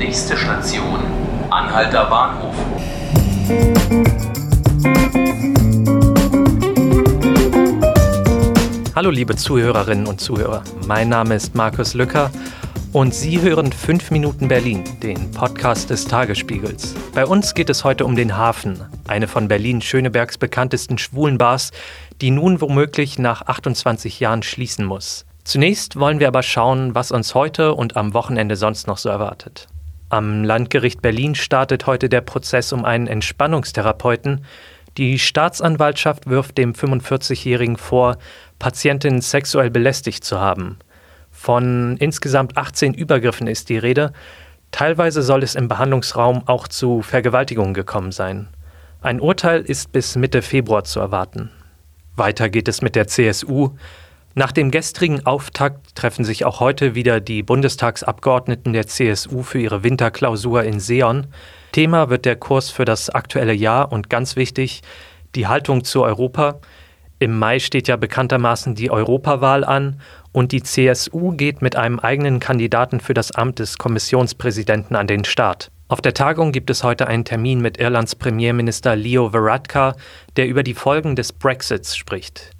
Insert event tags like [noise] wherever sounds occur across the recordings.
Nächste Station, Anhalter Bahnhof. Hallo liebe Zuhörerinnen und Zuhörer, mein Name ist Markus Lücker und Sie hören 5 Minuten Berlin, den Podcast des Tagesspiegels. Bei uns geht es heute um den Hafen, eine von Berlin-Schönebergs bekanntesten Schwulenbars, die nun womöglich nach 28 Jahren schließen muss. Zunächst wollen wir aber schauen, was uns heute und am Wochenende sonst noch so erwartet. Am Landgericht Berlin startet heute der Prozess um einen Entspannungstherapeuten. Die Staatsanwaltschaft wirft dem 45-Jährigen vor, Patientin sexuell belästigt zu haben. Von insgesamt 18 Übergriffen ist die Rede. Teilweise soll es im Behandlungsraum auch zu Vergewaltigungen gekommen sein. Ein Urteil ist bis Mitte Februar zu erwarten. Weiter geht es mit der CSU. Nach dem gestrigen Auftakt treffen sich auch heute wieder die Bundestagsabgeordneten der CSU für ihre Winterklausur in Seon. Thema wird der Kurs für das aktuelle Jahr und ganz wichtig, die Haltung zu Europa. Im Mai steht ja bekanntermaßen die Europawahl an und die CSU geht mit einem eigenen Kandidaten für das Amt des Kommissionspräsidenten an den Start. Auf der Tagung gibt es heute einen Termin mit Irlands Premierminister Leo Varadkar, der über die Folgen des Brexits spricht.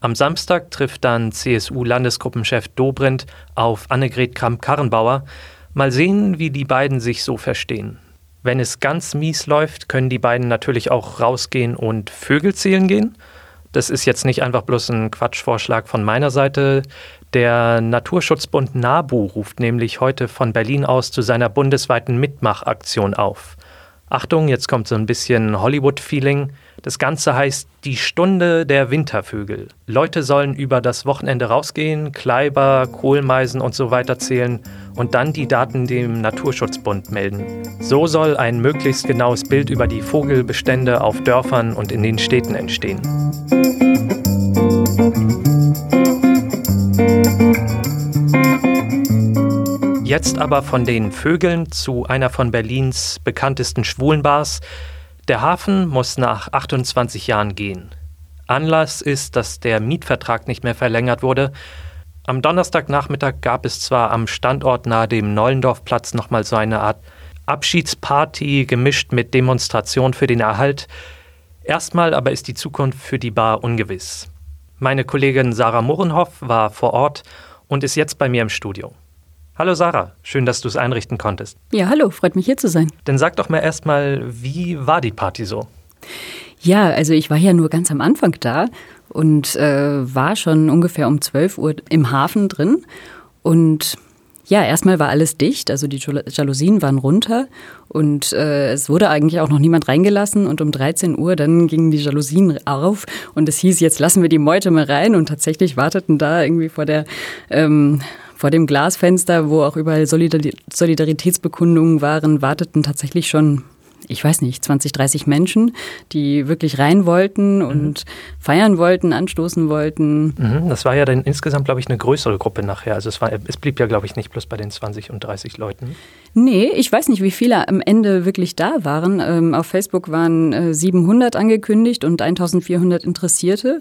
Am Samstag trifft dann CSU-Landesgruppenchef Dobrindt auf Annegret Kramp-Karrenbauer. Mal sehen, wie die beiden sich so verstehen. Wenn es ganz mies läuft, können die beiden natürlich auch rausgehen und Vögel zählen gehen. Das ist jetzt nicht einfach bloß ein Quatschvorschlag von meiner Seite. Der Naturschutzbund NABU ruft nämlich heute von Berlin aus zu seiner bundesweiten Mitmachaktion auf. Achtung, jetzt kommt so ein bisschen Hollywood-Feeling. Das Ganze heißt die Stunde der Wintervögel. Leute sollen über das Wochenende rausgehen, Kleiber, Kohlmeisen und so weiter zählen und dann die Daten dem Naturschutzbund melden. So soll ein möglichst genaues Bild über die Vogelbestände auf Dörfern und in den Städten entstehen. Jetzt aber von den Vögeln zu einer von Berlins bekanntesten Schwulenbars. Der Hafen muss nach 28 Jahren gehen. Anlass ist, dass der Mietvertrag nicht mehr verlängert wurde. Am Donnerstagnachmittag gab es zwar am Standort nahe dem Neulendorfplatz nochmal so eine Art Abschiedsparty gemischt mit Demonstration für den Erhalt. Erstmal aber ist die Zukunft für die Bar ungewiss. Meine Kollegin Sarah Murrenhoff war vor Ort und ist jetzt bei mir im Studio. Hallo Sarah, schön, dass du es einrichten konntest. Ja, hallo, freut mich hier zu sein. Dann sag doch mal erstmal, wie war die Party so? Ja, also ich war ja nur ganz am Anfang da und äh, war schon ungefähr um 12 Uhr im Hafen drin. Und ja, erstmal war alles dicht, also die Jalousien waren runter und äh, es wurde eigentlich auch noch niemand reingelassen und um 13 Uhr dann gingen die Jalousien auf und es hieß, jetzt lassen wir die Meute mal rein und tatsächlich warteten da irgendwie vor der ähm, vor dem Glasfenster, wo auch überall Solidaritätsbekundungen waren, warteten tatsächlich schon ich weiß nicht, 20, 30 Menschen, die wirklich rein wollten und mhm. feiern wollten, anstoßen wollten. Mhm, das war ja dann insgesamt, glaube ich, eine größere Gruppe nachher. Also es, war, es blieb ja, glaube ich, nicht bloß bei den 20 und 30 Leuten. Nee, ich weiß nicht, wie viele am Ende wirklich da waren. Ähm, auf Facebook waren äh, 700 angekündigt und 1400 Interessierte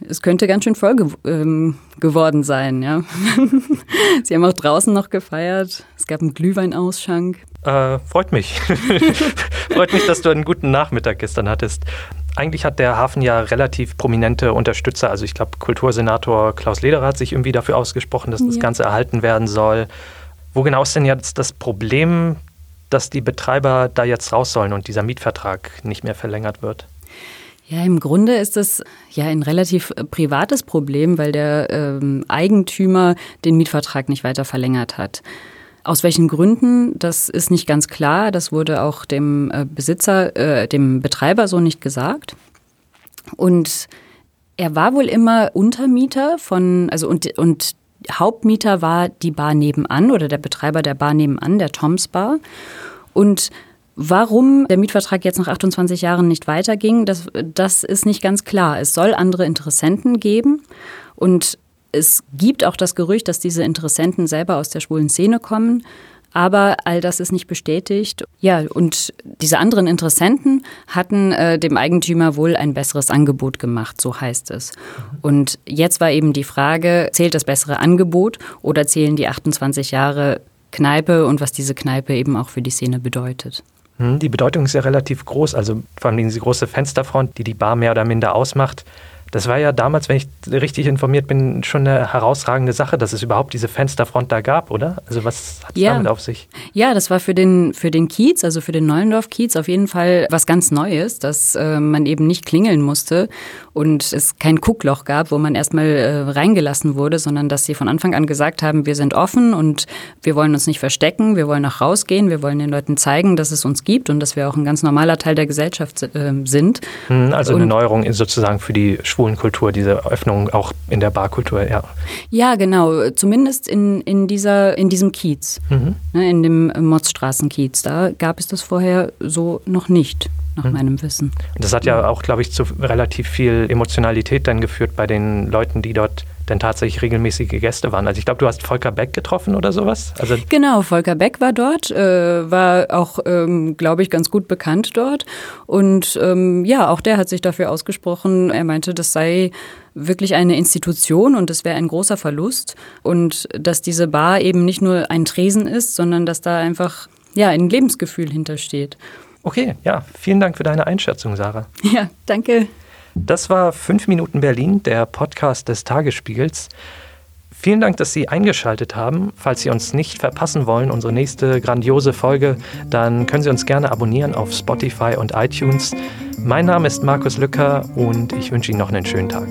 es könnte ganz schön voll ge ähm, geworden sein, ja. [laughs] Sie haben auch draußen noch gefeiert. Es gab einen Glühweinausschank. Äh, freut mich. [laughs] freut mich, dass du einen guten Nachmittag gestern hattest. Eigentlich hat der Hafen ja relativ prominente Unterstützer. Also ich glaube, Kultursenator Klaus Lederer hat sich irgendwie dafür ausgesprochen, dass ja. das Ganze erhalten werden soll. Wo genau ist denn jetzt das Problem, dass die Betreiber da jetzt raus sollen und dieser Mietvertrag nicht mehr verlängert wird? Ja, im Grunde ist es ja ein relativ äh, privates Problem, weil der ähm, Eigentümer den Mietvertrag nicht weiter verlängert hat. Aus welchen Gründen, das ist nicht ganz klar. Das wurde auch dem äh, Besitzer, äh, dem Betreiber so nicht gesagt. Und er war wohl immer Untermieter von, also und, und Hauptmieter war die Bar nebenan oder der Betreiber der Bar nebenan, der Toms Bar. Und Warum der Mietvertrag jetzt nach 28 Jahren nicht weiterging, das, das ist nicht ganz klar. Es soll andere Interessenten geben und es gibt auch das Gerücht, dass diese Interessenten selber aus der schwulen Szene kommen. Aber all das ist nicht bestätigt. Ja, und diese anderen Interessenten hatten äh, dem Eigentümer wohl ein besseres Angebot gemacht, so heißt es. Und jetzt war eben die Frage, zählt das bessere Angebot oder zählen die 28 Jahre Kneipe und was diese Kneipe eben auch für die Szene bedeutet. Hm, die Bedeutung ist ja relativ groß, also vor allem diese große Fensterfront, die die Bar mehr oder minder ausmacht. Das war ja damals, wenn ich richtig informiert bin, schon eine herausragende Sache, dass es überhaupt diese Fensterfront da gab, oder? Also was hat es ja. damit auf sich? Ja, das war für den, für den Kiez, also für den Neulendorf-Kiez auf jeden Fall was ganz Neues, dass äh, man eben nicht klingeln musste und es kein Guckloch gab, wo man erstmal äh, reingelassen wurde, sondern dass sie von Anfang an gesagt haben, wir sind offen und wir wollen uns nicht verstecken, wir wollen auch rausgehen, wir wollen den Leuten zeigen, dass es uns gibt und dass wir auch ein ganz normaler Teil der Gesellschaft äh, sind. Hm, also und, eine Neuerung sozusagen für die schwulen Kultur, diese Öffnung auch in der Barkultur, ja. Ja, genau, zumindest in, in, dieser, in diesem Kiez, mhm. ne, in dem Motzstraßenkiez. Da gab es das vorher so noch nicht nach hm. meinem Wissen. Das hat ja auch, glaube ich, zu relativ viel Emotionalität dann geführt bei den Leuten, die dort denn tatsächlich regelmäßige Gäste waren. Also ich glaube, du hast Volker Beck getroffen oder sowas? Also genau, Volker Beck war dort, äh, war auch, ähm, glaube ich, ganz gut bekannt dort. Und ähm, ja, auch der hat sich dafür ausgesprochen. Er meinte, das sei wirklich eine Institution und es wäre ein großer Verlust. Und dass diese Bar eben nicht nur ein Tresen ist, sondern dass da einfach ja, ein Lebensgefühl hintersteht. Okay, ja, vielen Dank für deine Einschätzung, Sarah. [laughs] Ja, danke. Das war 5 Minuten Berlin, der Podcast des Tagesspiegels. Vielen Dank, dass Sie eingeschaltet haben. Falls Sie uns nicht verpassen wollen, unsere nächste grandiose Folge, dann können Sie uns gerne abonnieren auf Spotify und iTunes. Mein Name ist Markus Lücker und ich wünsche Ihnen noch einen schönen Tag.